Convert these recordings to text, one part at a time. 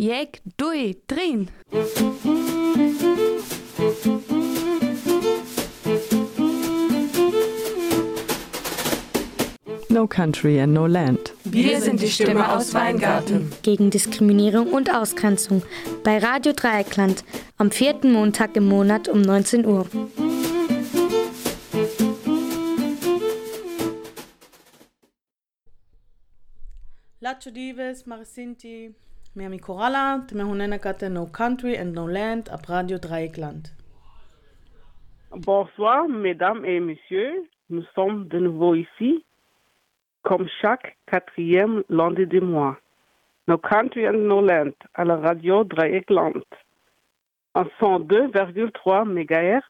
Jek, dui, drin. No Country and No Land. Wir sind die Stimme aus Weingarten. Gegen Diskriminierung und Ausgrenzung. Bei Radio Dreieckland. Am vierten Montag im Monat um 19 Uhr. Lacho Dives, Marisinti, Bonsoir, mesdames et messieurs. Nous sommes de nouveau ici comme chaque quatrième lundi du mois. No Country and No Land à la radio Dreieckland en 102,3 MHz.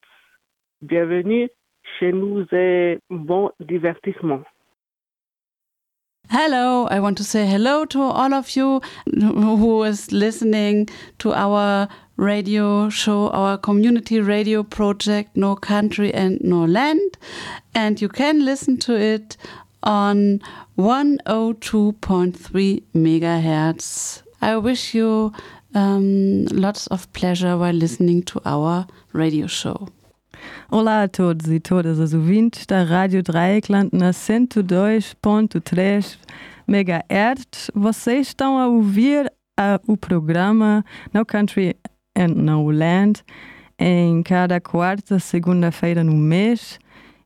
Bienvenue chez nous et bon divertissement. Hello, I want to say hello to all of you who is listening to our radio show, our community radio project, No Country and No Land. And you can listen to it on 102.3 megahertz. I wish you um, lots of pleasure while listening to our radio show. Olá a todos e todas as ouvintes da Rádio Dreieckland na 102.3 MHz. Vocês estão a ouvir o programa No Country and No Land em cada quarta segunda-feira no mês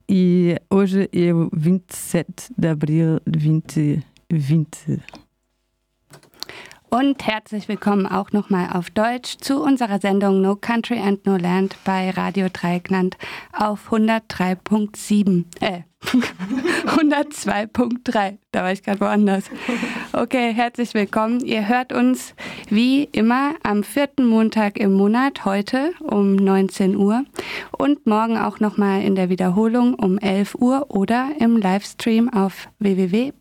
e hoje é o 27 de abril de 2020. Und herzlich willkommen auch nochmal auf Deutsch zu unserer Sendung No Country and No Land bei Radio Dreieckland auf 103.7. Äh, 102.3. Da war ich gerade woanders. Okay, herzlich willkommen. Ihr hört uns wie immer am vierten Montag im Monat heute um 19 Uhr und morgen auch nochmal in der Wiederholung um 11 Uhr oder im Livestream auf www.rdl.de.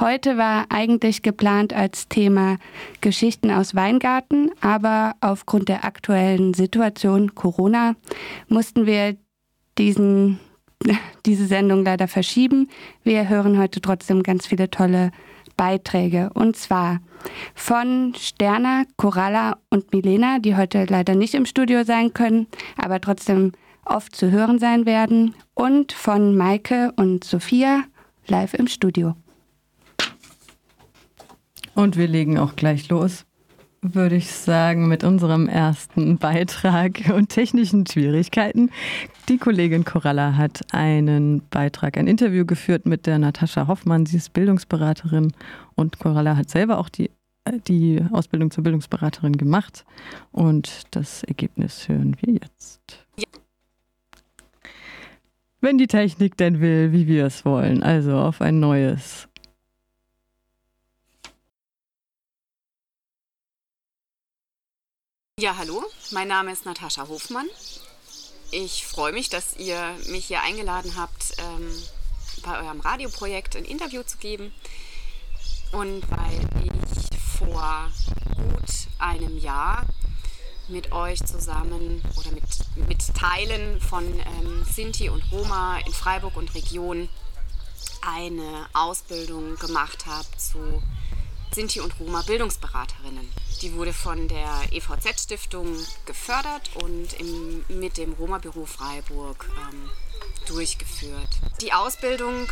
Heute war eigentlich geplant als Thema Geschichten aus Weingarten, aber aufgrund der aktuellen Situation Corona mussten wir diesen, diese Sendung leider verschieben. Wir hören heute trotzdem ganz viele tolle Beiträge und zwar von Sterna, Coralla und Milena, die heute leider nicht im Studio sein können, aber trotzdem oft zu hören sein werden und von Maike und Sophia live im Studio. Und wir legen auch gleich los, würde ich sagen, mit unserem ersten Beitrag und technischen Schwierigkeiten. Die Kollegin Coralla hat einen Beitrag, ein Interview geführt mit der Natascha Hoffmann. Sie ist Bildungsberaterin und Coralla hat selber auch die, die Ausbildung zur Bildungsberaterin gemacht. Und das Ergebnis hören wir jetzt. Ja. Wenn die Technik denn will, wie wir es wollen. Also auf ein neues Ja, hallo, mein Name ist Natascha Hofmann. Ich freue mich, dass ihr mich hier eingeladen habt, ähm, bei eurem Radioprojekt ein Interview zu geben. Und weil ich vor gut einem Jahr mit euch zusammen oder mit, mit Teilen von ähm, Sinti und Roma in Freiburg und Region eine Ausbildung gemacht habe zu Sinti und Roma Bildungsberaterinnen. Die wurde von der EVZ-Stiftung gefördert und im, mit dem Roma-Büro Freiburg ähm, durchgeführt. Die Ausbildung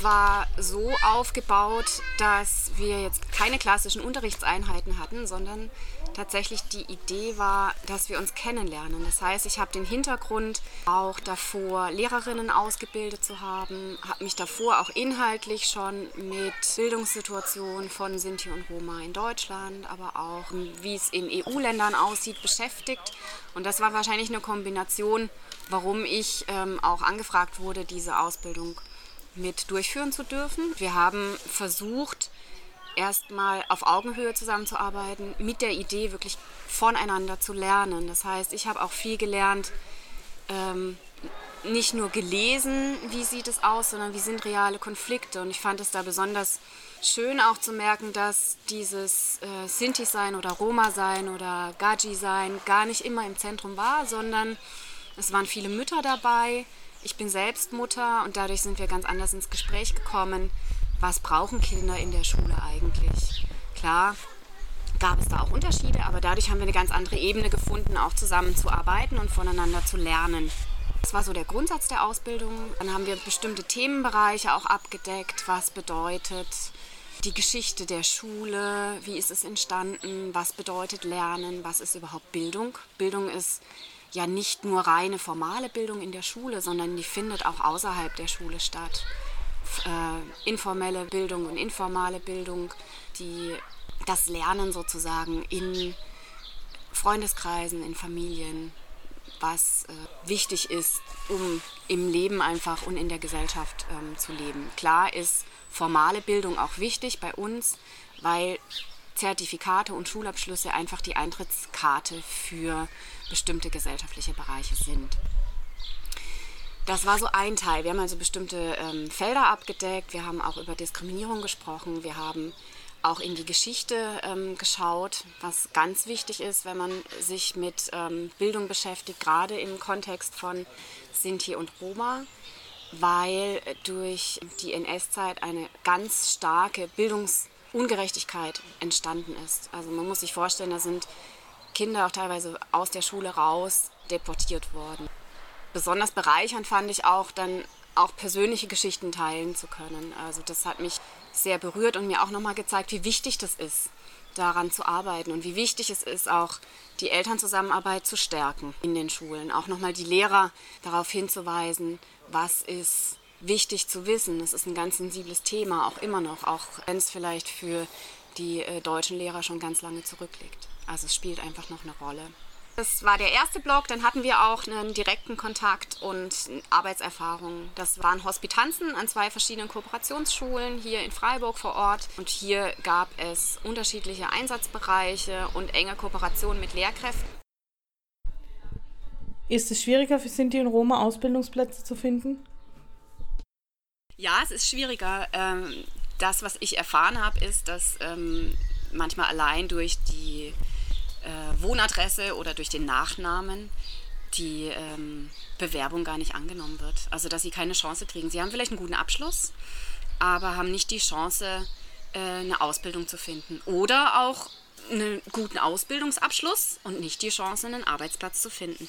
war so aufgebaut, dass wir jetzt keine klassischen Unterrichtseinheiten hatten, sondern tatsächlich die Idee war, dass wir uns kennenlernen. Das heißt, ich habe den Hintergrund auch davor, Lehrerinnen ausgebildet zu haben, habe mich davor auch inhaltlich schon mit Bildungssituationen von Sinti und Roma in Deutschland, aber auch wie es in EU-Ländern aussieht, beschäftigt. Und das war wahrscheinlich eine Kombination, warum ich ähm, auch angefragt wurde, diese Ausbildung mit durchführen zu dürfen. Wir haben versucht, erstmal auf Augenhöhe zusammenzuarbeiten, mit der Idee wirklich voneinander zu lernen. Das heißt, ich habe auch viel gelernt, ähm, nicht nur gelesen, wie sieht es aus, sondern wie sind reale Konflikte. Und ich fand es da besonders schön auch zu merken, dass dieses äh, Sinti-Sein oder Roma-Sein oder Gaji-Sein gar nicht immer im Zentrum war, sondern es waren viele Mütter dabei. Ich bin selbst Mutter und dadurch sind wir ganz anders ins Gespräch gekommen was brauchen Kinder in der Schule eigentlich? klar gab es da auch Unterschiede, aber dadurch haben wir eine ganz andere Ebene gefunden, auch zusammenzuarbeiten und voneinander zu lernen. Das war so der Grundsatz der Ausbildung. Dann haben wir bestimmte Themenbereiche auch abgedeckt, was bedeutet die Geschichte der Schule, wie ist es entstanden, was bedeutet Lernen, was ist überhaupt Bildung. Bildung ist ja nicht nur reine formale Bildung in der Schule, sondern die findet auch außerhalb der Schule statt. Äh, informelle Bildung und informale Bildung, die das Lernen sozusagen in Freundeskreisen, in Familien, was äh, wichtig ist, um im Leben einfach und in der Gesellschaft ähm, zu leben. Klar ist formale Bildung auch wichtig bei uns, weil Zertifikate und Schulabschlüsse einfach die Eintrittskarte für bestimmte gesellschaftliche Bereiche sind. Das war so ein Teil. Wir haben also bestimmte ähm, Felder abgedeckt. Wir haben auch über Diskriminierung gesprochen. Wir haben auch in die Geschichte ähm, geschaut, was ganz wichtig ist, wenn man sich mit ähm, Bildung beschäftigt, gerade im Kontext von Sinti und Roma, weil durch die NS-Zeit eine ganz starke Bildungsungerechtigkeit entstanden ist. Also man muss sich vorstellen, da sind Kinder auch teilweise aus der Schule raus deportiert worden. Besonders bereichernd fand ich auch dann auch persönliche Geschichten teilen zu können. Also das hat mich sehr berührt und mir auch nochmal gezeigt, wie wichtig das ist, daran zu arbeiten und wie wichtig es ist, auch die Elternzusammenarbeit zu stärken in den Schulen. Auch nochmal die Lehrer darauf hinzuweisen, was ist wichtig zu wissen. Das ist ein ganz sensibles Thema, auch immer noch, auch wenn es vielleicht für die äh, deutschen Lehrer schon ganz lange zurückliegt. Also es spielt einfach noch eine Rolle. Das war der erste Blog. Dann hatten wir auch einen direkten Kontakt und Arbeitserfahrung. Das waren Hospitanzen an zwei verschiedenen Kooperationsschulen hier in Freiburg vor Ort. Und hier gab es unterschiedliche Einsatzbereiche und enge Kooperation mit Lehrkräften. Ist es schwieriger für Sinti und Roma Ausbildungsplätze zu finden? Ja, es ist schwieriger. Ähm, das, was ich erfahren habe, ist, dass ähm, manchmal allein durch die äh, Wohnadresse oder durch den Nachnamen die ähm, Bewerbung gar nicht angenommen wird. Also dass sie keine Chance kriegen. Sie haben vielleicht einen guten Abschluss, aber haben nicht die Chance, äh, eine Ausbildung zu finden. Oder auch einen guten Ausbildungsabschluss und nicht die Chance, einen Arbeitsplatz zu finden.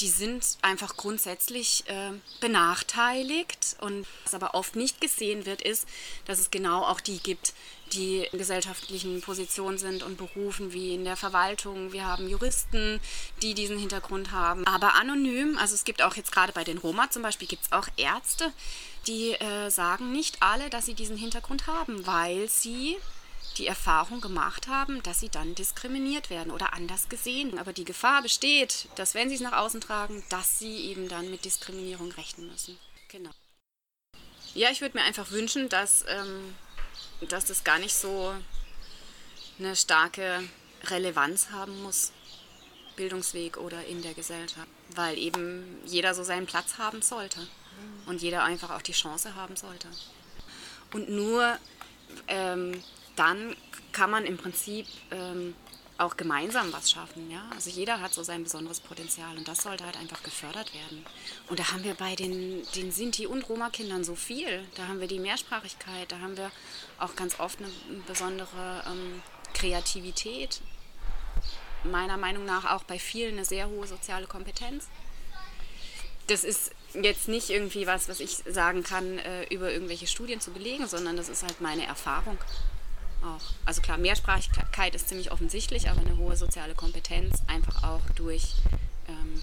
Die sind einfach grundsätzlich äh, benachteiligt. Und was aber oft nicht gesehen wird, ist, dass es genau auch die gibt, die in gesellschaftlichen Positionen sind und Berufen wie in der Verwaltung. Wir haben Juristen, die diesen Hintergrund haben, aber anonym. Also es gibt auch jetzt gerade bei den Roma zum Beispiel gibt es auch Ärzte, die äh, sagen nicht alle, dass sie diesen Hintergrund haben, weil sie die Erfahrung gemacht haben, dass sie dann diskriminiert werden oder anders gesehen. Aber die Gefahr besteht, dass wenn sie es nach außen tragen, dass sie eben dann mit Diskriminierung rechnen müssen. Genau. Ja, ich würde mir einfach wünschen, dass ähm, dass das gar nicht so eine starke Relevanz haben muss, Bildungsweg oder in der Gesellschaft, weil eben jeder so seinen Platz haben sollte und jeder einfach auch die Chance haben sollte. Und nur ähm, dann kann man im Prinzip ähm, auch gemeinsam was schaffen. Ja? Also jeder hat so sein besonderes Potenzial und das sollte halt einfach gefördert werden. Und da haben wir bei den, den Sinti- und Roma-Kindern so viel. Da haben wir die Mehrsprachigkeit, da haben wir auch ganz oft eine besondere ähm, Kreativität. Meiner Meinung nach auch bei vielen eine sehr hohe soziale Kompetenz. Das ist jetzt nicht irgendwie was, was ich sagen kann, äh, über irgendwelche Studien zu belegen, sondern das ist halt meine Erfahrung auch. Also klar, Mehrsprachigkeit ist ziemlich offensichtlich, aber eine hohe soziale Kompetenz einfach auch durch, ähm,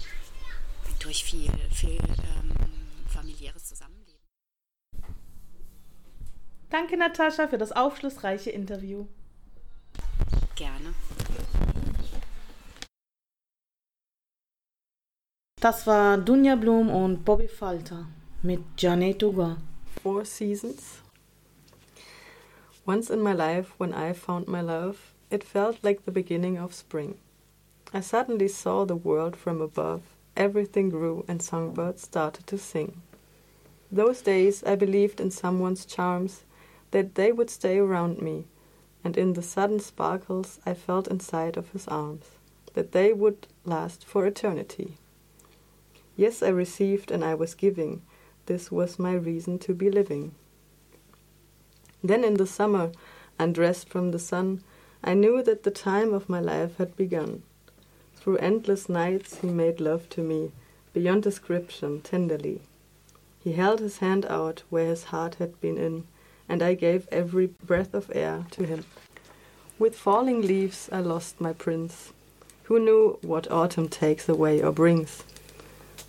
durch viel, viel ähm, familiäres Zusammenleben. Danke, Natascha, für das aufschlussreiche Interview. Gerne. Das war Dunja Blum und Bobby Falter mit Janet Duga. Four Seasons Once in my life, when I found my love, it felt like the beginning of spring. I suddenly saw the world from above, everything grew, and songbirds started to sing. Those days I believed in someone's charms, that they would stay around me, and in the sudden sparkles I felt inside of his arms, that they would last for eternity. Yes, I received and I was giving, this was my reason to be living. Then in the summer, undressed from the sun, I knew that the time of my life had begun. Through endless nights he made love to me, beyond description, tenderly. He held his hand out where his heart had been in, and I gave every breath of air to him. With falling leaves I lost my prince. Who knew what autumn takes away or brings?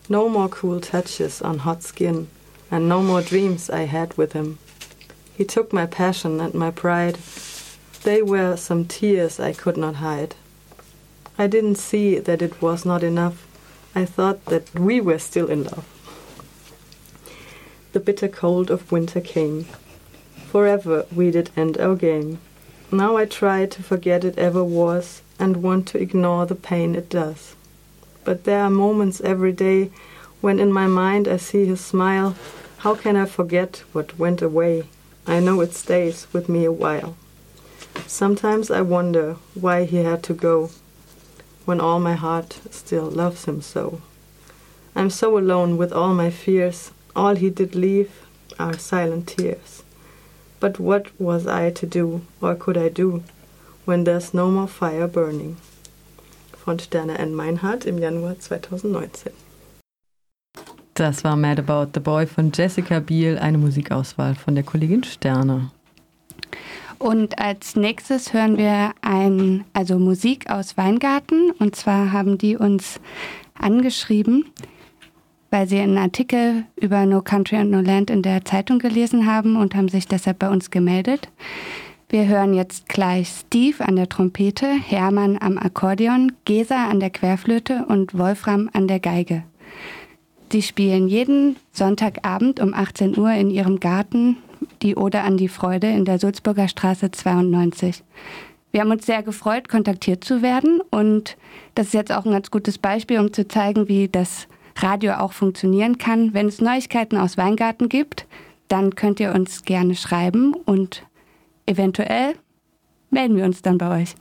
No more cool touches on hot skin, and no more dreams I had with him. He took my passion and my pride. They were some tears I could not hide. I didn't see that it was not enough. I thought that we were still in love. The bitter cold of winter came. Forever we did end our game. Now I try to forget it ever was and want to ignore the pain it does. But there are moments every day when in my mind I see his smile. How can I forget what went away? I know it stays with me a while. Sometimes I wonder why he had to go when all my heart still loves him so. I'm so alone with all my fears. All he did leave are silent tears. But what was I to do, or could I do, when there's no more fire burning? Von Sterne and Meinhardt im Januar 2019. Das war Mad About the Boy von Jessica Biel, eine Musikauswahl von der Kollegin Sterne. Und als nächstes hören wir ein, also Musik aus Weingarten. Und zwar haben die uns angeschrieben, weil sie einen Artikel über No Country and No Land in der Zeitung gelesen haben und haben sich deshalb bei uns gemeldet. Wir hören jetzt gleich Steve an der Trompete, Hermann am Akkordeon, Gesa an der Querflöte und Wolfram an der Geige. Sie spielen jeden Sonntagabend um 18 Uhr in ihrem Garten die Ode an die Freude in der Sulzburger Straße 92. Wir haben uns sehr gefreut, kontaktiert zu werden und das ist jetzt auch ein ganz gutes Beispiel, um zu zeigen, wie das Radio auch funktionieren kann. Wenn es Neuigkeiten aus Weingarten gibt, dann könnt ihr uns gerne schreiben und eventuell melden wir uns dann bei euch.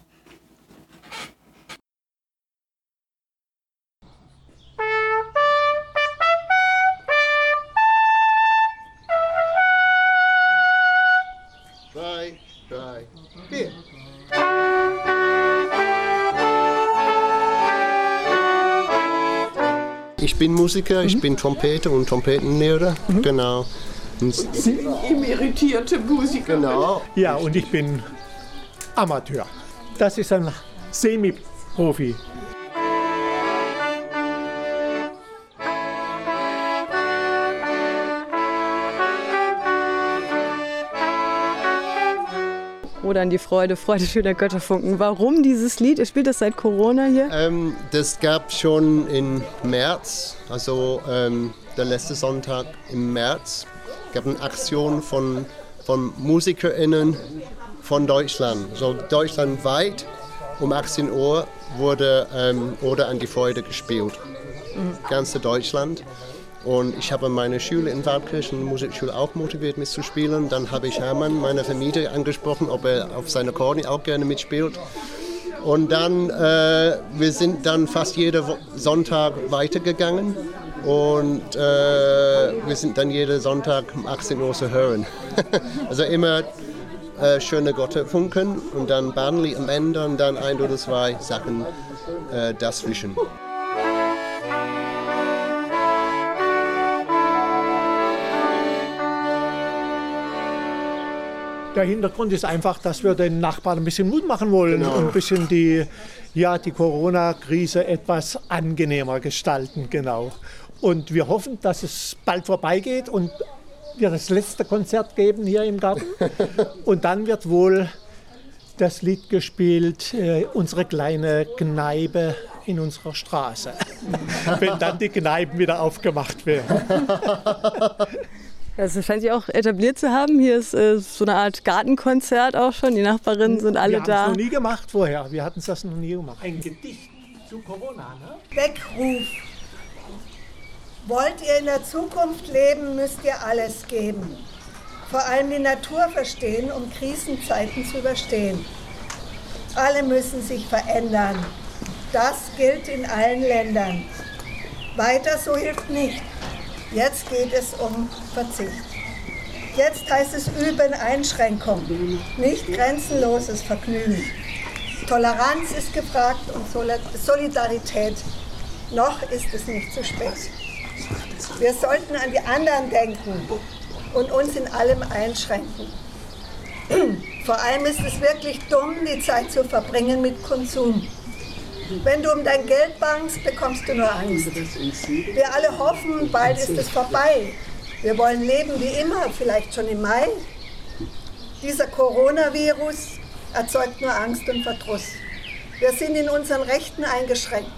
Bin Musiker, ich mhm. bin Trompeter und Trompetenlehrer. Mhm. Genau. Und Sie emeritierte Musiker. Genau. Ja, und ich bin Amateur. Das ist ein Semi-Profi. Oder an die Freude, Freude schöner Götterfunken. Warum dieses Lied? Ihr spielt das seit Corona hier? Ähm, das gab schon im März, also ähm, der letzte Sonntag im März, gab eine Aktion von, von MusikerInnen von Deutschland. So deutschlandweit um 18 Uhr wurde ähm, Oder an die Freude gespielt. Mhm. Ganze Deutschland. Und ich habe meine Schule in Waldkirchen, Musikschule, auch motiviert mitzuspielen. Dann habe ich Hermann, meine Vermieter, angesprochen, ob er auf seiner Korni auch gerne mitspielt. Und dann, äh, wir sind dann fast jeden Sonntag weitergegangen und äh, wir sind dann jeden Sonntag um 18 Uhr zu hören. also immer äh, schöne Gottefunken und dann Bahnlied am Ende und dann ein oder zwei Sachen äh, dazwischen. Der Hintergrund ist einfach, dass wir den Nachbarn ein bisschen Mut machen wollen genau. und ein bisschen die, ja, die Corona-Krise etwas angenehmer gestalten. Genau. Und wir hoffen, dass es bald vorbeigeht und wir das letzte Konzert geben hier im Garten. Und dann wird wohl das Lied gespielt, äh, unsere kleine Kneipe in unserer Straße. Wenn dann die Kneipen wieder aufgemacht werden. Das scheint sich auch etabliert zu haben. Hier ist äh, so eine Art Gartenkonzert auch schon. Die Nachbarinnen sind alle wir da. Wir haben es noch nie gemacht vorher. Wir hatten das noch nie gemacht. Ein Gedicht zu Corona, ne? Weckruf. Wollt ihr in der Zukunft leben, müsst ihr alles geben. Vor allem die Natur verstehen, um Krisenzeiten zu überstehen. Alle müssen sich verändern. Das gilt in allen Ländern. Weiter so hilft nicht. Jetzt geht es um Verzicht. Jetzt heißt es üben Einschränkung, nicht grenzenloses Vergnügen. Toleranz ist gefragt und Solidarität. Noch ist es nicht zu spät. Wir sollten an die anderen denken und uns in allem einschränken. Vor allem ist es wirklich dumm, die Zeit zu verbringen mit Konsum. Wenn du um dein Geld bangst, bekommst du nur Angst. Wir alle hoffen, bald ist es vorbei. Wir wollen leben wie immer, vielleicht schon im Mai. Dieser Coronavirus erzeugt nur Angst und Verdruss. Wir sind in unseren Rechten eingeschränkt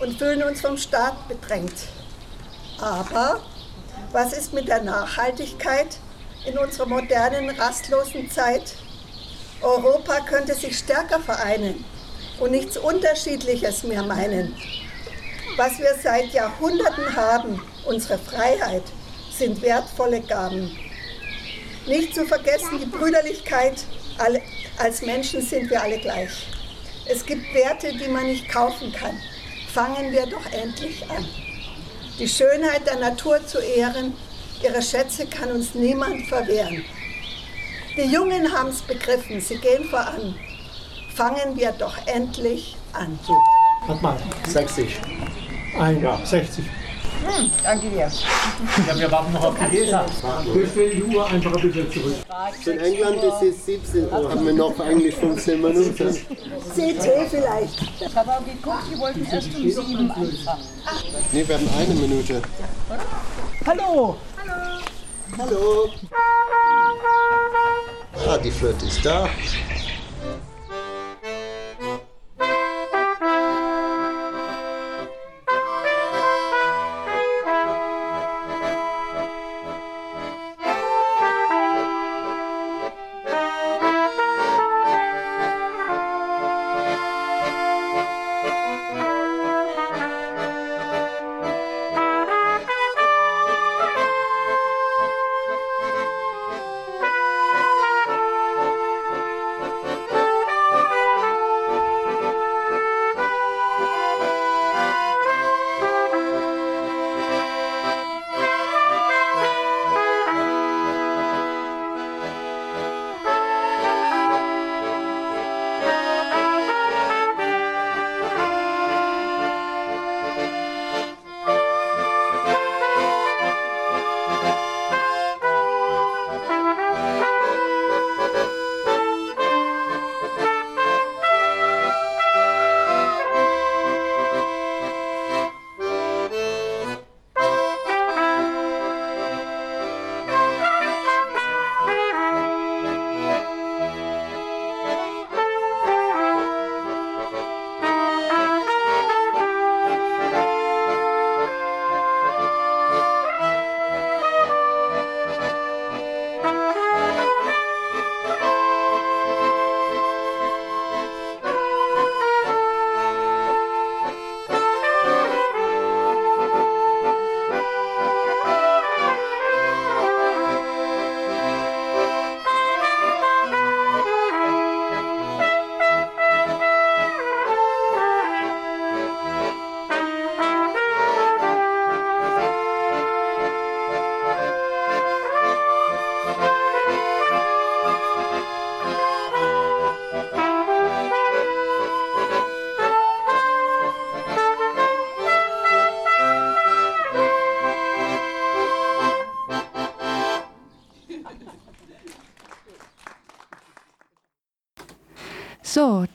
und fühlen uns vom Staat bedrängt. Aber was ist mit der Nachhaltigkeit in unserer modernen, rastlosen Zeit? Europa könnte sich stärker vereinen und nichts Unterschiedliches mehr meinen. Was wir seit Jahrhunderten haben, unsere Freiheit, sind wertvolle Gaben. Nicht zu vergessen die Brüderlichkeit, als Menschen sind wir alle gleich. Es gibt Werte, die man nicht kaufen kann. Fangen wir doch endlich an. Die Schönheit der Natur zu ehren, ihre Schätze kann uns niemand verwehren. Die Jungen haben es begriffen, sie gehen voran. Fangen wir doch endlich an. So, warte mal. 60. Ein, ja, 60. Hm, danke dir. Ja, wir warten noch auf die Leser. Wir stellen die Uhr einfach ein bisschen zurück. In England ist es 17 Uhr, haben wir noch eigentlich 15 Minuten. CT vielleicht. Ich habe auch geguckt, die wollten erst um 7 anfangen. Nee, wir haben eine Minute. Hallo. Hallo. Hallo. Ah, die Flöte ist da.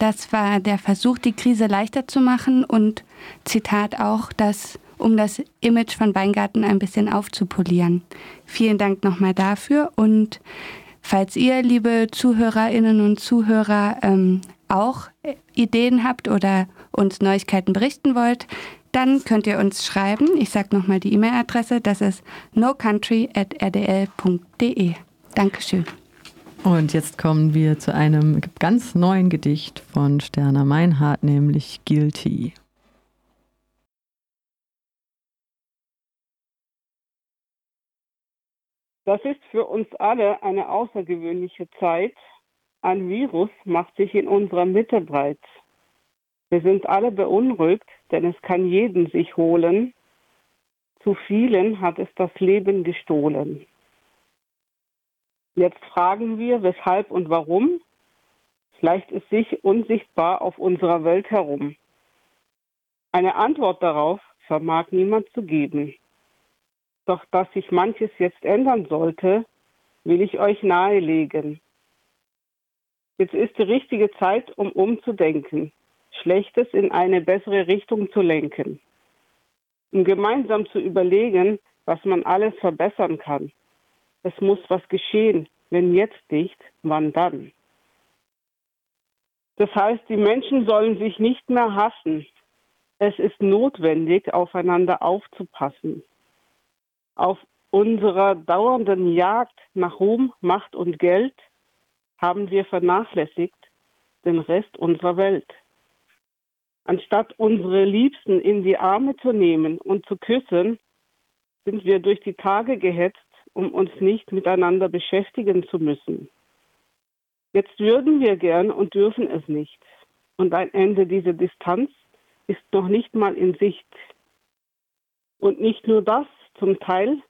Das war der Versuch, die Krise leichter zu machen und Zitat auch, dass um das Image von Weingarten ein bisschen aufzupolieren. Vielen Dank nochmal dafür und falls ihr, liebe Zuhörerinnen und Zuhörer, ähm, auch Ideen habt oder uns Neuigkeiten berichten wollt, dann könnt ihr uns schreiben. Ich sage nochmal die E-Mail-Adresse, das ist nocountry.rdl.de. Dankeschön. Und jetzt kommen wir zu einem ganz neuen Gedicht von Sterner Meinhardt, nämlich Guilty. Das ist für uns alle eine außergewöhnliche Zeit. Ein Virus macht sich in unserer Mitte breit. Wir sind alle beunruhigt, denn es kann jeden sich holen. Zu vielen hat es das Leben gestohlen. Jetzt fragen wir, weshalb und warum. Es gleicht es sich unsichtbar auf unserer Welt herum. Eine Antwort darauf vermag niemand zu geben. Doch dass sich manches jetzt ändern sollte, will ich euch nahelegen. Jetzt ist die richtige Zeit, um umzudenken, Schlechtes in eine bessere Richtung zu lenken, um gemeinsam zu überlegen, was man alles verbessern kann. Es muss was geschehen, wenn jetzt nicht, wann dann? Das heißt, die Menschen sollen sich nicht mehr hassen. Es ist notwendig, aufeinander aufzupassen. Auf unserer dauernden Jagd nach Ruhm, Macht und Geld haben wir vernachlässigt den Rest unserer Welt. Anstatt unsere Liebsten in die Arme zu nehmen und zu küssen, sind wir durch die Tage gehetzt, um uns nicht miteinander beschäftigen zu müssen. Jetzt würden wir gern und dürfen es nicht. Und ein Ende dieser Distanz ist noch nicht mal in Sicht. Und nicht nur das, zum Teil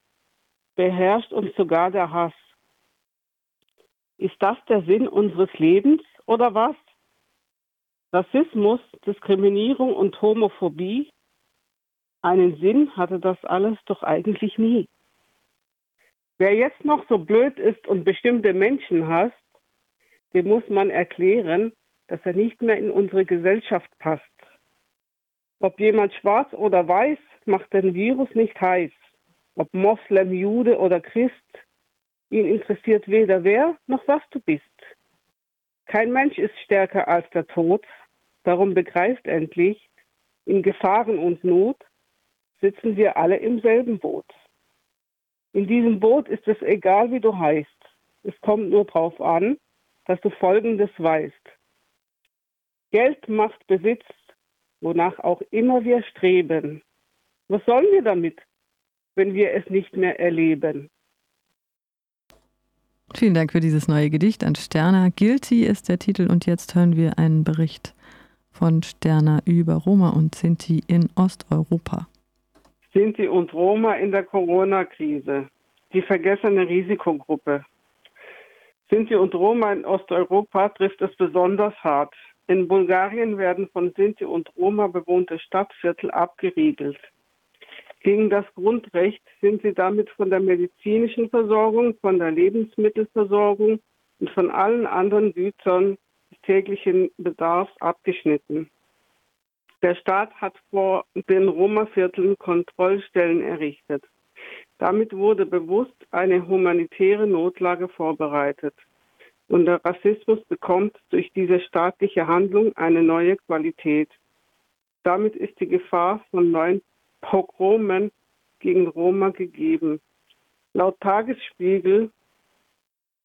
beherrscht uns sogar der Hass. Ist das der Sinn unseres Lebens oder was? Rassismus, Diskriminierung und Homophobie? Einen Sinn hatte das alles doch eigentlich nie. Wer jetzt noch so blöd ist und bestimmte Menschen hasst, dem muss man erklären, dass er nicht mehr in unsere Gesellschaft passt. Ob jemand schwarz oder weiß, macht den Virus nicht heiß. Ob Moslem, Jude oder Christ, ihn interessiert weder wer noch was du bist. Kein Mensch ist stärker als der Tod, darum begreift endlich, in Gefahren und Not sitzen wir alle im selben Boot. In diesem Boot ist es egal, wie du heißt. Es kommt nur darauf an, dass du Folgendes weißt. Geld macht Besitz, wonach auch immer wir streben. Was sollen wir damit, wenn wir es nicht mehr erleben? Vielen Dank für dieses neue Gedicht an Sterna. Guilty ist der Titel und jetzt hören wir einen Bericht von Sterna über Roma und Sinti in Osteuropa. Sinti und Roma in der Corona-Krise. Die vergessene Risikogruppe. Sinti und Roma in Osteuropa trifft es besonders hart. In Bulgarien werden von Sinti und Roma bewohnte Stadtviertel abgeriegelt. Gegen das Grundrecht sind sie damit von der medizinischen Versorgung, von der Lebensmittelversorgung und von allen anderen Gütern des täglichen Bedarfs abgeschnitten. Der Staat hat vor den Roma-Vierteln Kontrollstellen errichtet. Damit wurde bewusst eine humanitäre Notlage vorbereitet. Und der Rassismus bekommt durch diese staatliche Handlung eine neue Qualität. Damit ist die Gefahr von neuen Pogromen gegen Roma gegeben. Laut Tagesspiegel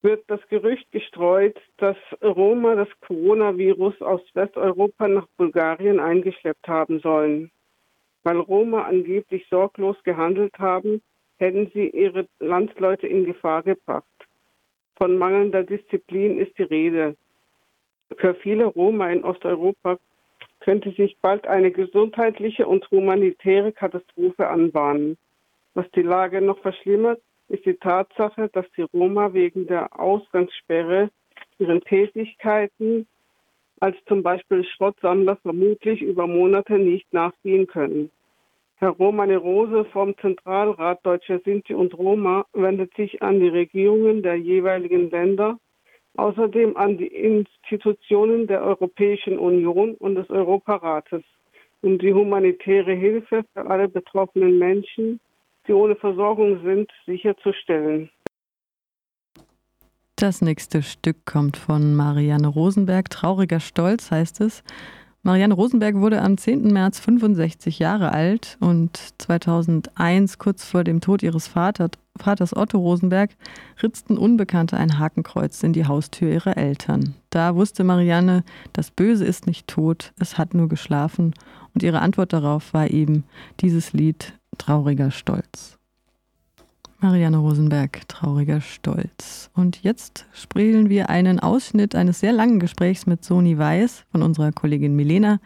wird das Gerücht gestreut, dass Roma das Coronavirus aus Westeuropa nach Bulgarien eingeschleppt haben sollen. Weil Roma angeblich sorglos gehandelt haben, hätten sie ihre Landsleute in Gefahr gebracht. Von mangelnder Disziplin ist die Rede. Für viele Roma in Osteuropa könnte sich bald eine gesundheitliche und humanitäre Katastrophe anbahnen. Was die Lage noch verschlimmert, ist die Tatsache, dass die Roma wegen der Ausgangssperre ihren Tätigkeiten als zum Beispiel Schrottsammler vermutlich über Monate nicht nachgehen können. Herr Romane Rose vom Zentralrat Deutscher Sinti und Roma wendet sich an die Regierungen der jeweiligen Länder, außerdem an die Institutionen der Europäischen Union und des Europarates, um die humanitäre Hilfe für alle betroffenen Menschen, die ohne Versorgung sind, sicherzustellen. Das nächste Stück kommt von Marianne Rosenberg. Trauriger Stolz heißt es. Marianne Rosenberg wurde am 10. März 65 Jahre alt und 2001, kurz vor dem Tod ihres Vaters, Vaters Otto Rosenberg, ritzten Unbekannte ein Hakenkreuz in die Haustür ihrer Eltern. Da wusste Marianne, das Böse ist nicht tot, es hat nur geschlafen und ihre Antwort darauf war eben dieses Lied Trauriger Stolz. Marianne Rosenberg, trauriger Stolz. Und jetzt spielen wir einen Ausschnitt eines sehr langen Gesprächs mit Soni Weiß von unserer Kollegin Milena.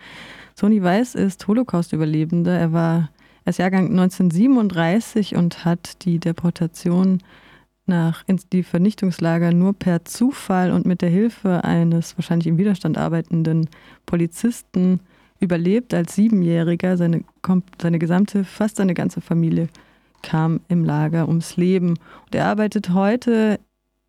Soni Weiß ist Holocaust-Überlebender. Er war er ist Jahrgang 1937 und hat die Deportation nach die Vernichtungslager nur per Zufall und mit der Hilfe eines wahrscheinlich im Widerstand arbeitenden Polizisten überlebt als Siebenjähriger. Seine, seine gesamte, fast seine ganze Familie kam im Lager ums Leben. Und er arbeitet heute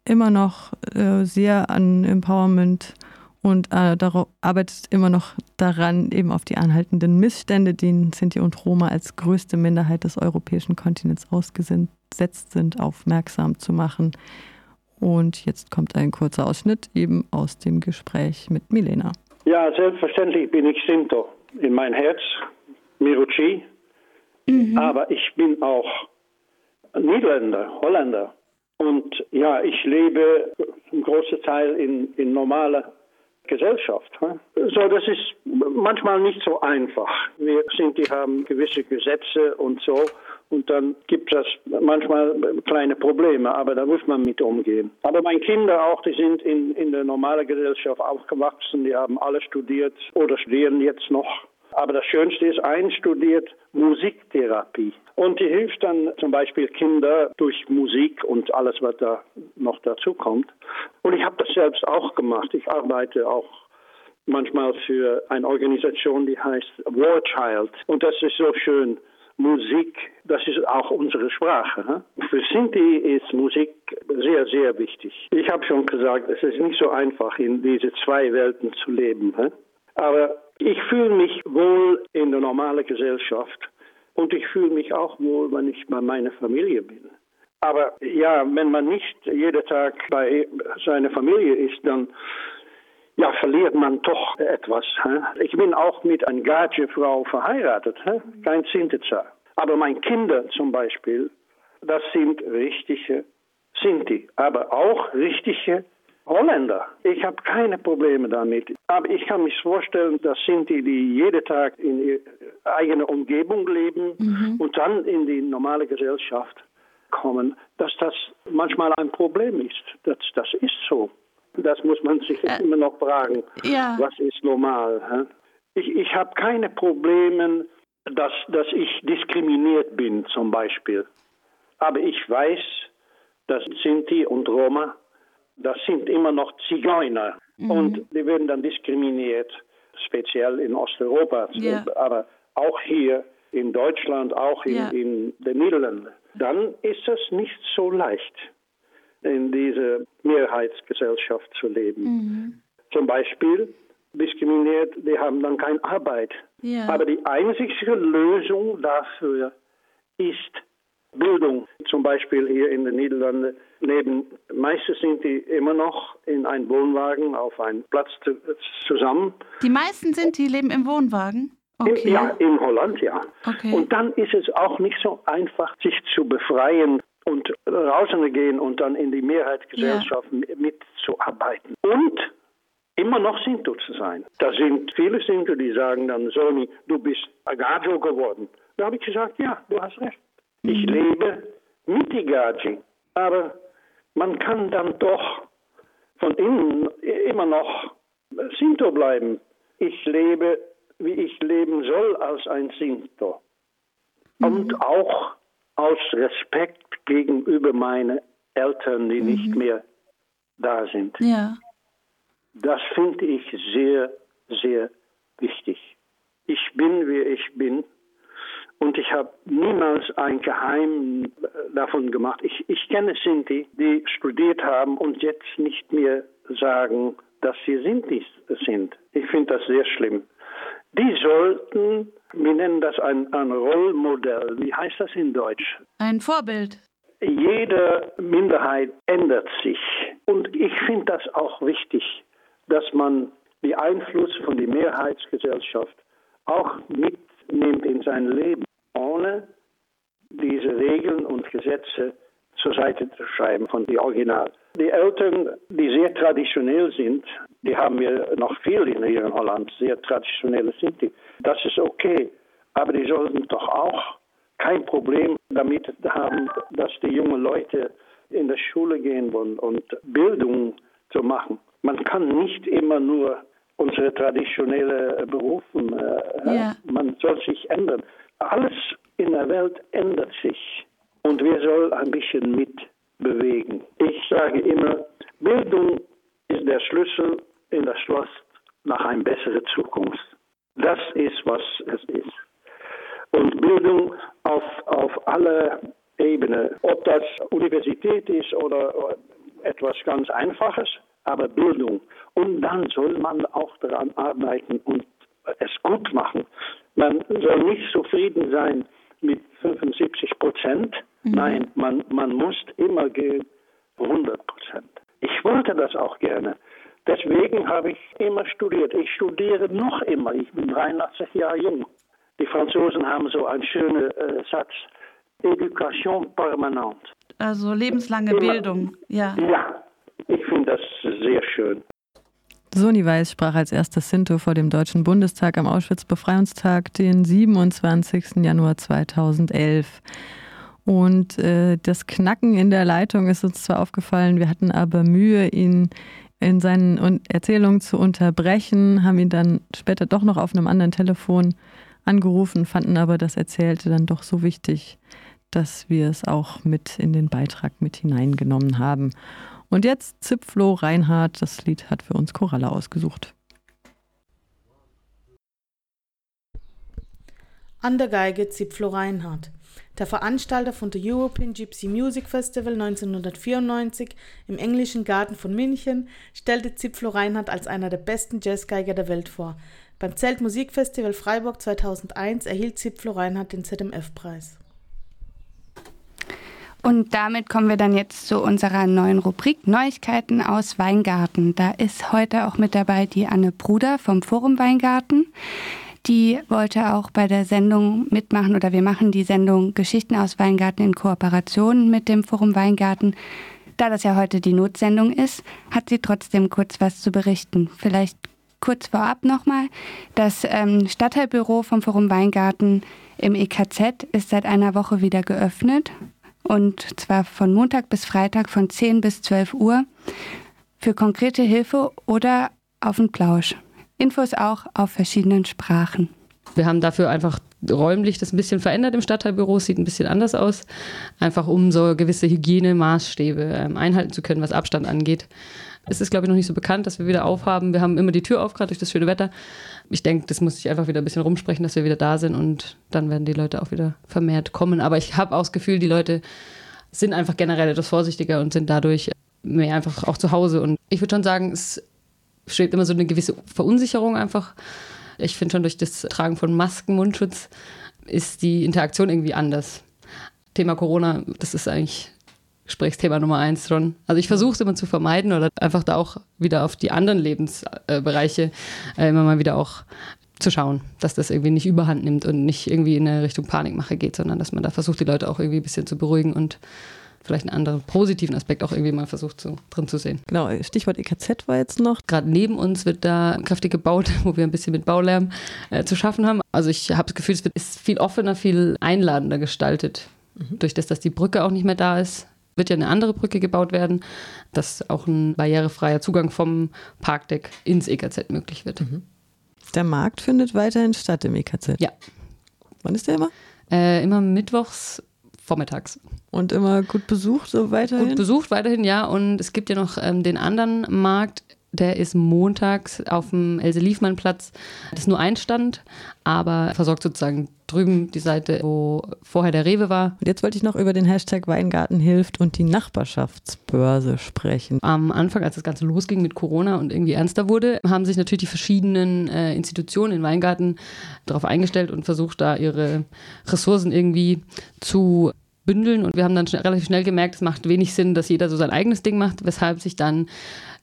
immer noch äh, sehr an Empowerment und äh, arbeitet immer noch daran, eben auf die anhaltenden Missstände, denen Sinti und Roma als größte Minderheit des europäischen Kontinents ausgesetzt sind, aufmerksam zu machen. Und jetzt kommt ein kurzer Ausschnitt eben aus dem Gespräch mit Milena. Ja, selbstverständlich bin ich Sinto in mein Herz, Miruchi, mhm. aber ich bin auch Niederländer, Holländer. Und ja, ich lebe einen großen Teil in, in normaler Gesellschaft. So, das ist manchmal nicht so einfach. Wir sind, die haben gewisse Gesetze und so. Und dann gibt es manchmal kleine Probleme, aber da muss man mit umgehen. Aber meine Kinder auch, die sind in, in der normalen Gesellschaft aufgewachsen, die haben alle studiert oder studieren jetzt noch. Aber das Schönste ist, ein studiert Musiktherapie. Und die hilft dann zum Beispiel Kinder durch Musik und alles, was da noch dazu kommt. Und ich habe das selbst auch gemacht. Ich arbeite auch manchmal für eine Organisation, die heißt War Child. Und das ist so schön. Musik, das ist auch unsere Sprache. Für Sinti ist Musik sehr, sehr wichtig. Ich habe schon gesagt, es ist nicht so einfach, in diese zwei Welten zu leben. Aber ich fühle mich wohl in der normalen Gesellschaft und ich fühle mich auch wohl, wenn ich bei meiner Familie bin. Aber ja, wenn man nicht jeden Tag bei seiner Familie ist, dann ja, verliert man doch etwas. He? Ich bin auch mit einer Gage-Frau verheiratet, he? kein Sintetzer. Aber meine Kinder zum Beispiel, das sind richtige Sinti, aber auch richtige Holländer. Ich habe keine Probleme damit. Aber ich kann mich vorstellen, das sind die, die jeden Tag in ihrer eigenen Umgebung leben mhm. und dann in die normale Gesellschaft kommen, dass das manchmal ein Problem ist. Das, das ist so. Das muss man sich äh, immer noch fragen. Ja. Was ist normal? Hä? Ich, ich habe keine Probleme, dass, dass ich diskriminiert bin, zum Beispiel. Aber ich weiß, dass Sinti und Roma das sind immer noch Zigeuner mhm. und die werden dann diskriminiert, speziell in Osteuropa, ja. aber auch hier in Deutschland, auch in, ja. in den Niederlanden. Dann ist es nicht so leicht, in dieser Mehrheitsgesellschaft zu leben. Mhm. Zum Beispiel diskriminiert, die haben dann keine Arbeit. Ja. Aber die einzige Lösung dafür ist Bildung. Zum Beispiel hier in den Niederlanden leben, meistens sind die immer noch in einem Wohnwagen auf einem Platz zusammen. Die meisten sind, die leben im Wohnwagen? Okay. In, ja, in Holland, ja. Okay. Und dann ist es auch nicht so einfach, sich zu befreien und rauszugehen und dann in die Mehrheitsgesellschaft ja. mitzuarbeiten. Und immer noch Sinto zu sein. Da sind viele Sinto, die sagen dann, Soni, du bist Agajo geworden. Da habe ich gesagt, ja, du hast recht. Ich mhm. lebe mit Igaji, aber man kann dann doch von innen immer noch Sinto bleiben. Ich lebe, wie ich leben soll als ein Sinto. Mhm. Und auch aus Respekt gegenüber meinen Eltern, die mhm. nicht mehr da sind. Ja. Das finde ich sehr, sehr wichtig. Ich bin, wie ich bin. Und ich habe niemals ein Geheim davon gemacht. Ich, ich kenne Sinti, die studiert haben und jetzt nicht mehr sagen, dass sie Sinti sind. Ich finde das sehr schlimm. Die sollten, wir nennen das ein, ein Rollmodell. Wie heißt das in Deutsch? Ein Vorbild. Jede Minderheit ändert sich. Und ich finde das auch wichtig, dass man den Einfluss von der Mehrheitsgesellschaft auch mitnimmt in sein Leben ohne diese Regeln und Gesetze zur Seite zu schreiben von die Original. Die Eltern, die sehr traditionell sind, die haben wir noch viel in hier in Holland, sehr traditionelle sind die. Das ist okay, aber die sollten doch auch kein Problem damit haben, dass die jungen Leute in die Schule gehen wollen und Bildung zu machen. Man kann nicht immer nur unsere traditionellen Berufe, äh, ja. man soll sich ändern alles in der Welt ändert sich und wir sollen ein bisschen mit bewegen. Ich sage immer, Bildung ist der Schlüssel in das Schloss nach einer besseren Zukunft. Das ist, was es ist. Und Bildung auf, auf alle Ebenen, ob das Universität ist oder etwas ganz Einfaches, aber Bildung. Und dann soll man auch daran arbeiten und es gut machen. Man soll nicht zufrieden sein mit 75 Prozent. Mhm. Nein, man, man muss immer gehen 100 Prozent. Ich wollte das auch gerne. Deswegen habe ich immer studiert. Ich studiere noch immer. Ich bin 83 Jahre jung. Die Franzosen haben so einen schönen äh, Satz. Education permanente. Also lebenslange immer, Bildung, ja. Ja, ich finde das sehr schön. Soni Weiß sprach als erster Sinto vor dem Deutschen Bundestag am Auschwitz-Befreiungstag, den 27. Januar 2011. Und äh, das Knacken in der Leitung ist uns zwar aufgefallen, wir hatten aber Mühe, ihn in seinen Erzählungen zu unterbrechen, haben ihn dann später doch noch auf einem anderen Telefon angerufen, fanden aber das Erzählte dann doch so wichtig, dass wir es auch mit in den Beitrag mit hineingenommen haben. Und jetzt Zipflo Reinhardt, das Lied hat für uns Koralle ausgesucht. An der Geige Zipflo Reinhardt. Der Veranstalter von der European Gypsy Music Festival 1994 im englischen Garten von München stellte Zipflo Reinhardt als einer der besten Jazzgeiger der Welt vor. Beim Zelt Musikfestival Freiburg 2001 erhielt Zipflo Reinhardt den ZMF-Preis. Und damit kommen wir dann jetzt zu unserer neuen Rubrik Neuigkeiten aus Weingarten. Da ist heute auch mit dabei die Anne Bruder vom Forum Weingarten. Die wollte auch bei der Sendung mitmachen oder wir machen die Sendung Geschichten aus Weingarten in Kooperation mit dem Forum Weingarten. Da das ja heute die Notsendung ist, hat sie trotzdem kurz was zu berichten. Vielleicht kurz vorab nochmal. Das ähm, Stadtteilbüro vom Forum Weingarten im EKZ ist seit einer Woche wieder geöffnet und zwar von Montag bis Freitag von 10 bis 12 Uhr für konkrete Hilfe oder auf den Plausch. Infos auch auf verschiedenen Sprachen. Wir haben dafür einfach räumlich das ein bisschen verändert im Stadtteilbüro, sieht ein bisschen anders aus, einfach um so gewisse Hygienemaßstäbe ähm, einhalten zu können, was Abstand angeht. Es ist, glaube ich, noch nicht so bekannt, dass wir wieder aufhaben. Wir haben immer die Tür auf, gerade durch das schöne Wetter. Ich denke, das muss ich einfach wieder ein bisschen rumsprechen, dass wir wieder da sind und dann werden die Leute auch wieder vermehrt kommen. Aber ich habe auch das Gefühl, die Leute sind einfach generell etwas vorsichtiger und sind dadurch mehr einfach auch zu Hause. Und ich würde schon sagen, es schwebt immer so eine gewisse Verunsicherung einfach. Ich finde schon durch das Tragen von Masken, Mundschutz ist die Interaktion irgendwie anders. Thema Corona, das ist eigentlich Gesprächsthema Nummer eins schon. Also ich versuche es immer zu vermeiden oder einfach da auch wieder auf die anderen Lebensbereiche äh, immer mal wieder auch zu schauen, dass das irgendwie nicht überhand nimmt und nicht irgendwie in eine Richtung Panikmache geht, sondern dass man da versucht, die Leute auch irgendwie ein bisschen zu beruhigen und vielleicht einen anderen positiven Aspekt auch irgendwie mal versucht zu, drin zu sehen. Genau, Stichwort EKZ war jetzt noch. Gerade neben uns wird da kräftig gebaut, wo wir ein bisschen mit Baulärm äh, zu schaffen haben. Also ich habe das Gefühl, es wird, ist viel offener, viel einladender gestaltet. Mhm. Durch das, dass die Brücke auch nicht mehr da ist, wird ja eine andere Brücke gebaut werden, dass auch ein barrierefreier Zugang vom Parkdeck ins EKZ möglich wird. Mhm. Der Markt findet weiterhin statt im EKZ? Ja. Wann ist der immer? Äh, immer mittwochs vormittags. Und immer gut besucht, so weiterhin? Gut besucht weiterhin, ja. Und es gibt ja noch ähm, den anderen Markt der ist montags auf dem Else-Liefmann-Platz. Das ist nur ein Stand, aber versorgt sozusagen drüben die Seite, wo vorher der Rewe war. Und jetzt wollte ich noch über den Hashtag Weingarten hilft und die Nachbarschaftsbörse sprechen. Am Anfang, als das Ganze losging mit Corona und irgendwie ernster wurde, haben sich natürlich die verschiedenen äh, Institutionen in Weingarten darauf eingestellt und versucht, da ihre Ressourcen irgendwie zu bündeln. Und wir haben dann schnell, relativ schnell gemerkt, es macht wenig Sinn, dass jeder so sein eigenes Ding macht, weshalb sich dann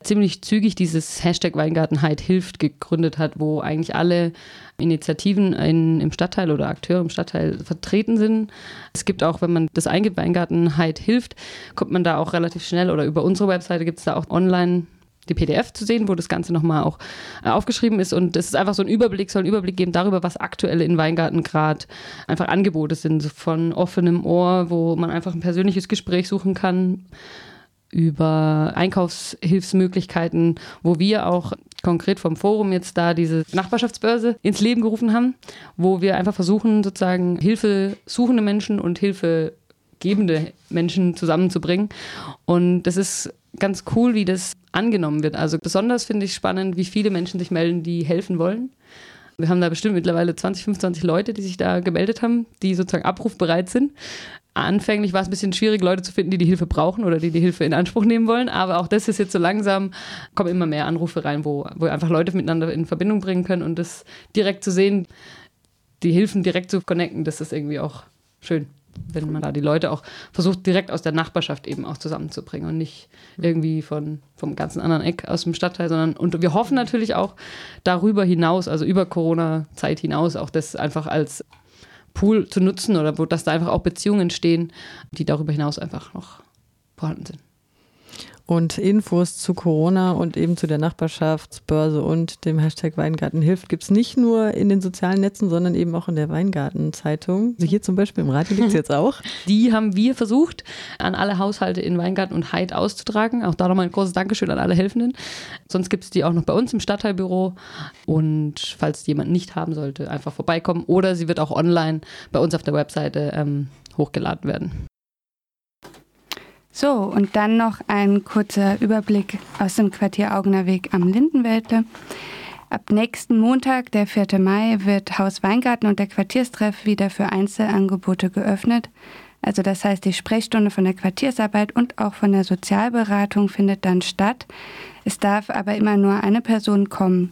ziemlich zügig dieses Hashtag Weingartenheit hilft gegründet hat, wo eigentlich alle Initiativen in, im Stadtteil oder Akteure im Stadtteil vertreten sind. Es gibt auch, wenn man das eingibt, Weingartenheit hilft, kommt man da auch relativ schnell oder über unsere Webseite gibt es da auch online die PDF zu sehen, wo das Ganze nochmal auch äh, aufgeschrieben ist. Und es ist einfach so ein Überblick, soll einen Überblick geben darüber, was aktuell in Weingarten gerade einfach Angebote sind, von offenem Ohr, wo man einfach ein persönliches Gespräch suchen kann über Einkaufshilfsmöglichkeiten, wo wir auch konkret vom Forum jetzt da diese Nachbarschaftsbörse ins Leben gerufen haben, wo wir einfach versuchen, sozusagen Hilfe suchende Menschen und Hilfe gebende Menschen zusammenzubringen. Und das ist ganz cool, wie das angenommen wird. Also besonders finde ich spannend, wie viele Menschen sich melden, die helfen wollen. Wir haben da bestimmt mittlerweile 20, 25 Leute, die sich da gemeldet haben, die sozusagen abrufbereit sind. Anfänglich war es ein bisschen schwierig, Leute zu finden, die die Hilfe brauchen oder die die Hilfe in Anspruch nehmen wollen. Aber auch das ist jetzt so langsam, kommen immer mehr Anrufe rein, wo, wo einfach Leute miteinander in Verbindung bringen können und das direkt zu sehen, die Hilfen direkt zu connecten, das ist irgendwie auch schön wenn man da die Leute auch versucht, direkt aus der Nachbarschaft eben auch zusammenzubringen und nicht irgendwie von, vom ganzen anderen Eck aus dem Stadtteil, sondern und wir hoffen natürlich auch darüber hinaus, also über Corona-Zeit hinaus, auch das einfach als Pool zu nutzen oder wo, dass da einfach auch Beziehungen entstehen, die darüber hinaus einfach noch vorhanden sind. Und Infos zu Corona und eben zu der Nachbarschaftsbörse und dem Hashtag Weingarten hilft gibt es nicht nur in den sozialen Netzen, sondern eben auch in der Weingarten-Zeitung. Also hier zum Beispiel im Radio liegt es jetzt auch. Die haben wir versucht, an alle Haushalte in Weingarten und Heid auszutragen. Auch da nochmal ein großes Dankeschön an alle Helfenden. Sonst gibt es die auch noch bei uns im Stadtteilbüro. Und falls jemand nicht haben sollte, einfach vorbeikommen. Oder sie wird auch online bei uns auf der Webseite ähm, hochgeladen werden. So, und dann noch ein kurzer Überblick aus dem Quartier Augener Weg am Lindenwäldle. Ab nächsten Montag, der 4. Mai, wird Haus Weingarten und der Quartierstreff wieder für Einzelangebote geöffnet. Also das heißt, die Sprechstunde von der Quartiersarbeit und auch von der Sozialberatung findet dann statt. Es darf aber immer nur eine Person kommen.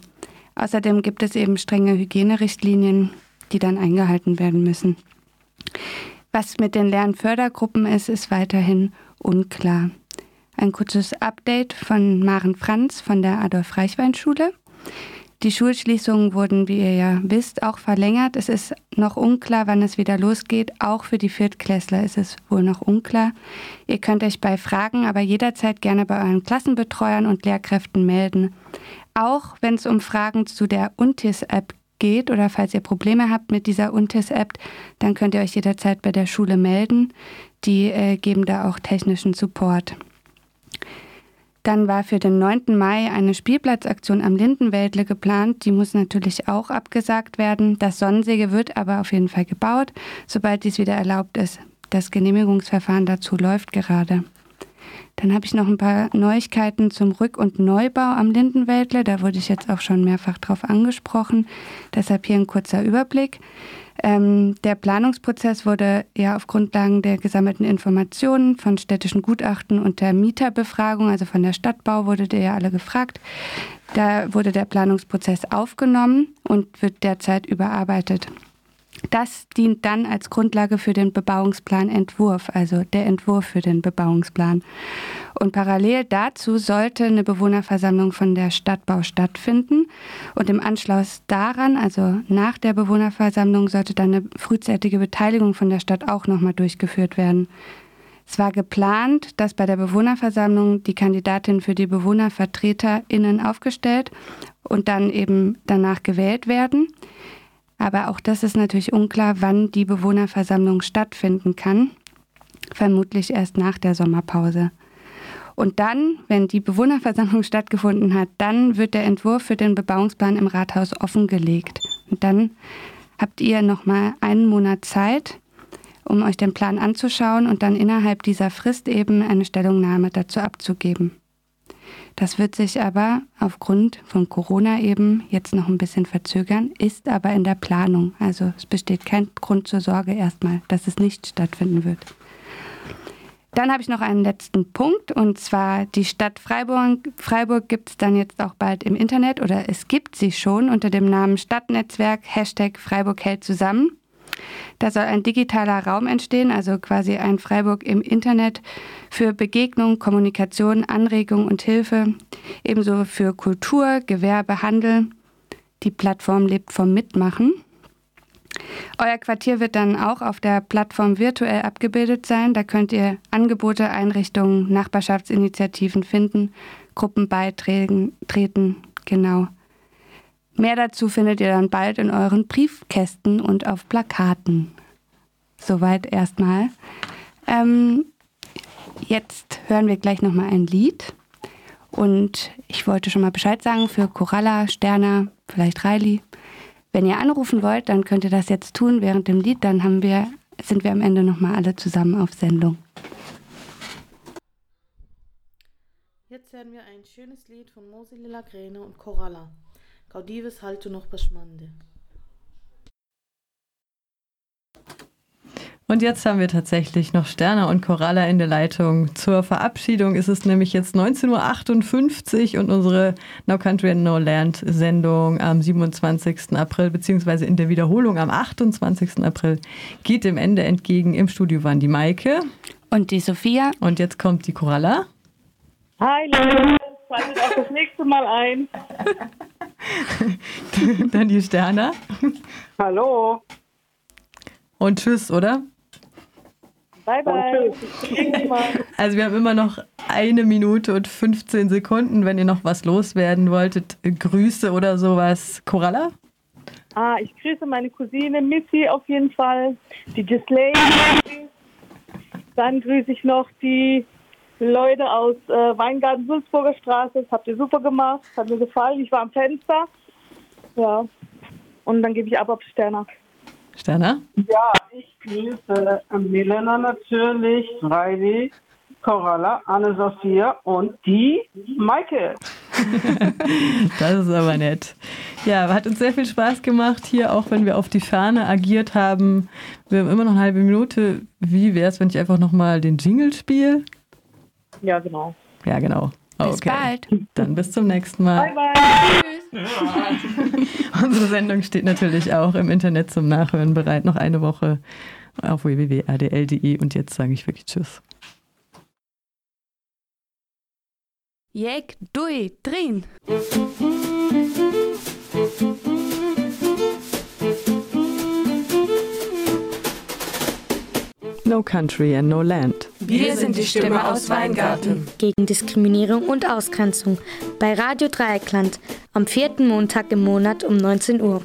Außerdem gibt es eben strenge Hygienerichtlinien, die dann eingehalten werden müssen. Was mit den Lernfördergruppen ist, ist weiterhin unklar. Ein kurzes Update von Maren Franz von der Adolf-Reichwein-Schule. Die Schulschließungen wurden, wie ihr ja wisst, auch verlängert. Es ist noch unklar, wann es wieder losgeht. Auch für die Viertklässler ist es wohl noch unklar. Ihr könnt euch bei Fragen aber jederzeit gerne bei euren Klassenbetreuern und Lehrkräften melden. Auch wenn es um Fragen zu der UNTIS-App geht oder falls ihr Probleme habt mit dieser UNTIS-App, dann könnt ihr euch jederzeit bei der Schule melden. Die äh, geben da auch technischen Support. Dann war für den 9. Mai eine Spielplatzaktion am Lindenwäldle geplant. Die muss natürlich auch abgesagt werden. Das Sonnensäge wird aber auf jeden Fall gebaut, sobald dies wieder erlaubt ist. Das Genehmigungsverfahren dazu läuft gerade. Dann habe ich noch ein paar Neuigkeiten zum Rück- und Neubau am Lindenwäldle. Da wurde ich jetzt auch schon mehrfach drauf angesprochen. Deshalb hier ein kurzer Überblick. Ähm, der Planungsprozess wurde ja auf Grundlagen der gesammelten Informationen von städtischen Gutachten und der Mieterbefragung, also von der Stadtbau, wurde der ja alle gefragt. Da wurde der Planungsprozess aufgenommen und wird derzeit überarbeitet. Das dient dann als Grundlage für den Bebauungsplanentwurf, also der Entwurf für den Bebauungsplan. Und parallel dazu sollte eine Bewohnerversammlung von der Stadtbau stattfinden. Und im Anschluss daran, also nach der Bewohnerversammlung, sollte dann eine frühzeitige Beteiligung von der Stadt auch nochmal durchgeführt werden. Es war geplant, dass bei der Bewohnerversammlung die Kandidatin für die BewohnervertreterInnen aufgestellt und dann eben danach gewählt werden. Aber auch das ist natürlich unklar, wann die Bewohnerversammlung stattfinden kann. Vermutlich erst nach der Sommerpause. Und dann, wenn die Bewohnerversammlung stattgefunden hat, dann wird der Entwurf für den Bebauungsplan im Rathaus offengelegt. Und dann habt ihr noch mal einen Monat Zeit, um euch den Plan anzuschauen und dann innerhalb dieser Frist eben eine Stellungnahme dazu abzugeben. Das wird sich aber aufgrund von Corona eben jetzt noch ein bisschen verzögern, ist aber in der Planung. Also es besteht kein Grund zur Sorge erstmal, dass es nicht stattfinden wird. Dann habe ich noch einen letzten Punkt und zwar die Stadt Freiburg. Freiburg gibt es dann jetzt auch bald im Internet oder es gibt sie schon unter dem Namen Stadtnetzwerk Hashtag Freiburg hält zusammen. Da soll ein digitaler Raum entstehen, also quasi ein Freiburg im Internet für Begegnung, Kommunikation, Anregung und Hilfe, ebenso für Kultur, Gewerbe, Handel. Die Plattform lebt vom Mitmachen. Euer Quartier wird dann auch auf der Plattform virtuell abgebildet sein. Da könnt ihr Angebote, Einrichtungen, Nachbarschaftsinitiativen finden, Gruppen beitreten, genau. Mehr dazu findet ihr dann bald in euren Briefkästen und auf Plakaten. Soweit erstmal. Ähm, jetzt hören wir gleich nochmal ein Lied. Und ich wollte schon mal Bescheid sagen für Coralla, Sterner, vielleicht Riley. Wenn ihr anrufen wollt, dann könnt ihr das jetzt tun während dem Lied. Dann haben wir sind wir am Ende nochmal alle zusammen auf Sendung. Jetzt hören wir ein schönes Lied von Mosi Lilla Gräne und Coralla. Gaudives halte noch beschmande. Und jetzt haben wir tatsächlich noch Sterna und Coralla in der Leitung. Zur Verabschiedung ist es nämlich jetzt 19.58 Uhr und unsere No Country and No Land Sendung am 27. April beziehungsweise in der Wiederholung am 28. April geht dem Ende entgegen. Im Studio waren die Maike und die Sophia. Und jetzt kommt die Coralla. Hi Leute, schaltet auch das nächste Mal ein. Dann die Sterna. Hallo. Und tschüss, oder? Bye, bye. Also wir haben immer noch eine Minute und 15 Sekunden, wenn ihr noch was loswerden wolltet. Grüße oder sowas. Coralla? Ah, ich grüße meine Cousine Missy auf jeden Fall, die Gisley. Dann grüße ich noch die Leute aus äh, Weingarten Sulzburger Straße. Das habt ihr super gemacht, hat mir gefallen. Ich war am Fenster. Ja. Und dann gebe ich ab auf Sterner. Sterner? Ja, ich grüße Milena natürlich, Reini, Coralla, Anne-Sophia und die Maike. das ist aber nett. Ja, hat uns sehr viel Spaß gemacht hier, auch wenn wir auf die Ferne agiert haben. Wir haben immer noch eine halbe Minute. Wie wäre es, wenn ich einfach nochmal den Jingle spiele? Ja, genau. Ja, genau. Okay. Bis bald. Dann bis zum nächsten Mal. Bye, bye. Tschüss. Unsere Sendung steht natürlich auch im Internet zum Nachhören bereit. Noch eine Woche auf www.rdl.de. Und jetzt sage ich wirklich Tschüss. Jek, dui, drin. No Country and No Land. Wir sind die Stimme aus Weingarten. Gegen Diskriminierung und Ausgrenzung. Bei Radio Dreieckland. Am vierten Montag im Monat um 19 Uhr.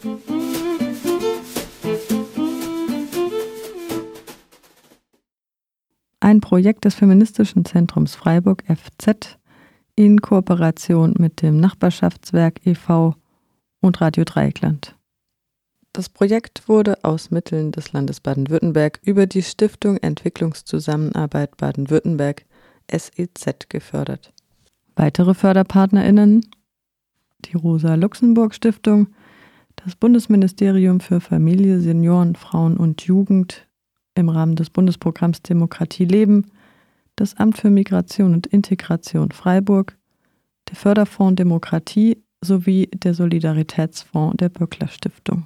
Ein Projekt des Feministischen Zentrums Freiburg FZ in Kooperation mit dem Nachbarschaftswerk e.V. und Radio Dreieckland. Das Projekt wurde aus Mitteln des Landes Baden-Württemberg über die Stiftung Entwicklungszusammenarbeit Baden-Württemberg SEZ gefördert. Weitere Förderpartnerinnen die Rosa-Luxemburg-Stiftung, das Bundesministerium für Familie, Senioren, Frauen und Jugend im Rahmen des Bundesprogramms Demokratie leben, das Amt für Migration und Integration Freiburg, der Förderfonds Demokratie sowie der Solidaritätsfonds der Böckler Stiftung.